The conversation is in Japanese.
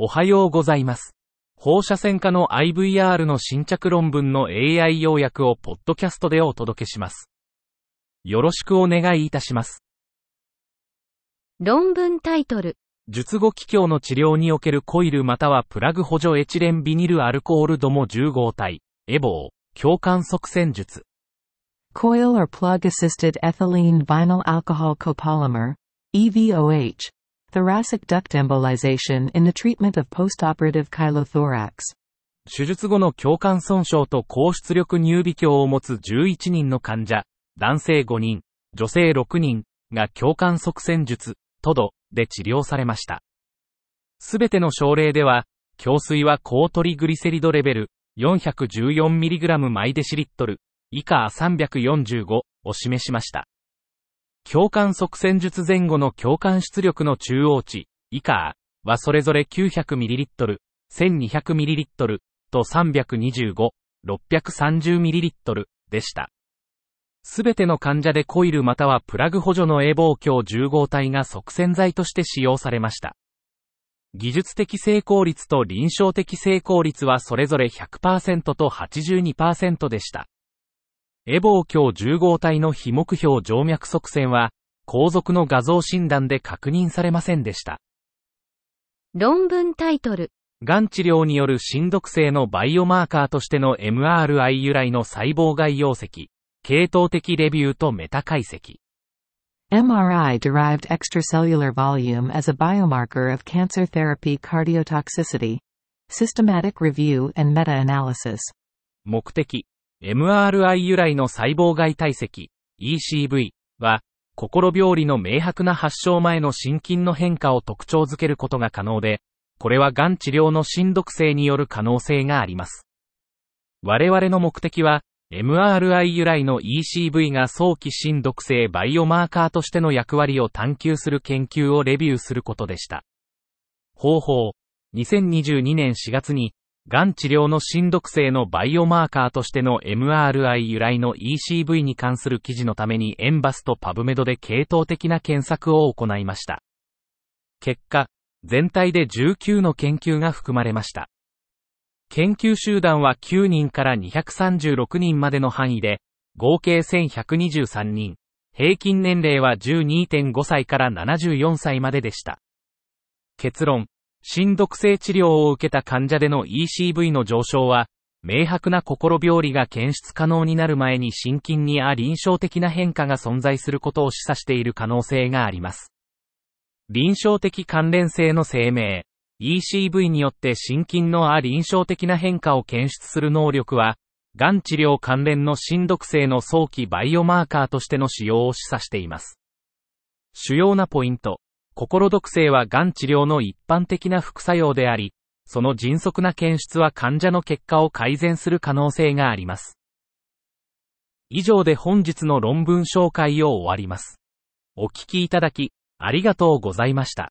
おはようございます。放射線科の IVR の新着論文の AI 要約をポッドキャストでお届けします。よろしくお願いいたします。論文タイトル。術後気胸の治療におけるコイルまたはプラグ補助エチレンビニルアルコールドモ10号体、エボー、共感側線術。Coil or plug assisted ethylene vinyl alcohol copolymer, EVOH. Thoracic duct embolization in the treatment of postoperative chylothorax. 手術後の共感損傷と高出力乳微鏡を持つ11人の患者、男性5人、女性6人が共感側線術、トドで治療されました。すべての症例では、胸水は高トリグリセリドレベル 414mg マイデシリットル以下345を示しました。共感側線術前後の共感出力の中央値以下はそれぞれ 900ml、1200ml と325、630ml でした。すべての患者でコイルまたはプラグ補助のエボー強10号体が側線剤として使用されました。技術的成功率と臨床的成功率はそれぞれ100%と82%でした。エボー強10号体の非目標静脈側線は、後続の画像診断で確認されませんでした。論文タイトル。がん治療による心毒性のバイオマーカーとしての MRI 由来の細胞外容積、系統的レビューとメタ解析。MRI derived extracellular volume as a biomarker of cancer therapy cardiotoxicity. Systematic review and meta-analysis. 目的、MRI 由来の細胞外体積、ECV は、心病理の明白な発症前の心筋の変化を特徴づけることが可能で、これはがん治療の心毒性による可能性があります。我々の目的は、MRI 由来の ECV が早期心毒性バイオマーカーとしての役割を探求する研究をレビューすることでした。方法、2022年4月に、がん治療の心毒性のバイオマーカーとしての MRI 由来の ECV に関する記事のためにエンバスとパブメドで系統的な検索を行いました。結果、全体で19の研究が含まれました。研究集団は9人から236人までの範囲で、合計1123人、平均年齢は12.5歳から74歳まででした。結論、心毒性治療を受けた患者での ECV の上昇は、明白な心病理が検出可能になる前に心筋にあ臨床的な変化が存在することを示唆している可能性があります。臨床的関連性の声明、ECV によって心筋のあ臨床的な変化を検出する能力は、がん治療関連の心毒性の早期バイオマーカーとしての使用を示唆しています。主要なポイント。心毒性はがん治療の一般的な副作用であり、その迅速な検出は患者の結果を改善する可能性があります。以上で本日の論文紹介を終わります。お聞きいただき、ありがとうございました。